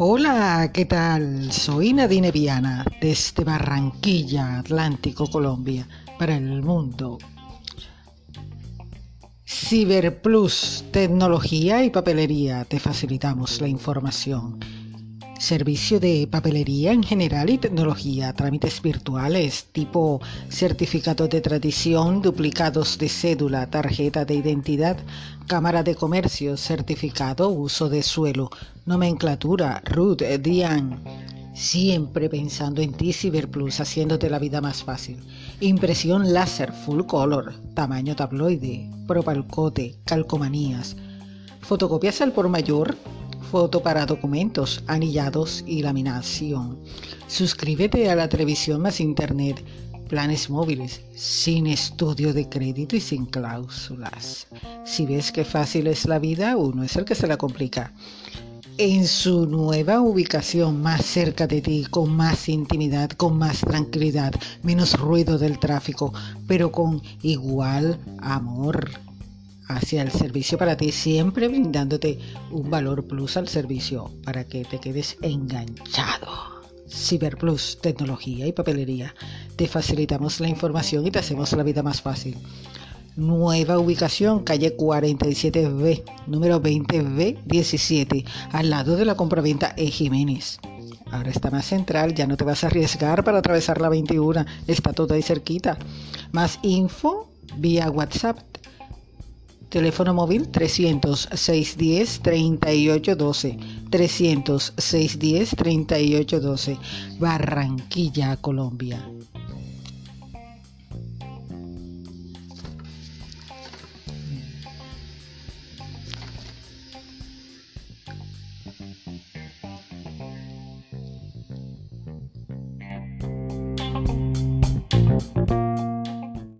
Hola, ¿qué tal? Soy Nadine Viana desde Barranquilla, Atlántico, Colombia, para el mundo. Ciberplus, tecnología y papelería, te facilitamos la información. Servicio de papelería en general y tecnología, trámites virtuales tipo certificados de tradición, duplicados de cédula, tarjeta de identidad, cámara de comercio, certificado, uso de suelo, nomenclatura, RUT, DIAN. Siempre pensando en ti, Ciberplus, haciéndote la vida más fácil. Impresión láser, full color, tamaño tabloide, propalcote, calcomanías. Fotocopias al por mayor, foto para documentos, anillados y laminación. Suscríbete a la televisión más internet, planes móviles, sin estudio de crédito y sin cláusulas. Si ves que fácil es la vida, uno es el que se la complica en su nueva ubicación más cerca de ti, con más intimidad, con más tranquilidad, menos ruido del tráfico, pero con igual amor hacia el servicio para ti, siempre brindándote un valor plus al servicio para que te quedes enganchado. Ciberplus, tecnología y papelería. Te facilitamos la información y te hacemos la vida más fácil. Nueva ubicación, calle 47B, número 20B17, al lado de la compraventa E. Jiménez. Ahora está más central, ya no te vas a arriesgar para atravesar la 21, está todo ahí cerquita. Más info vía WhatsApp. Teléfono móvil 300 610 3812. 300 610 3812. Barranquilla, Colombia.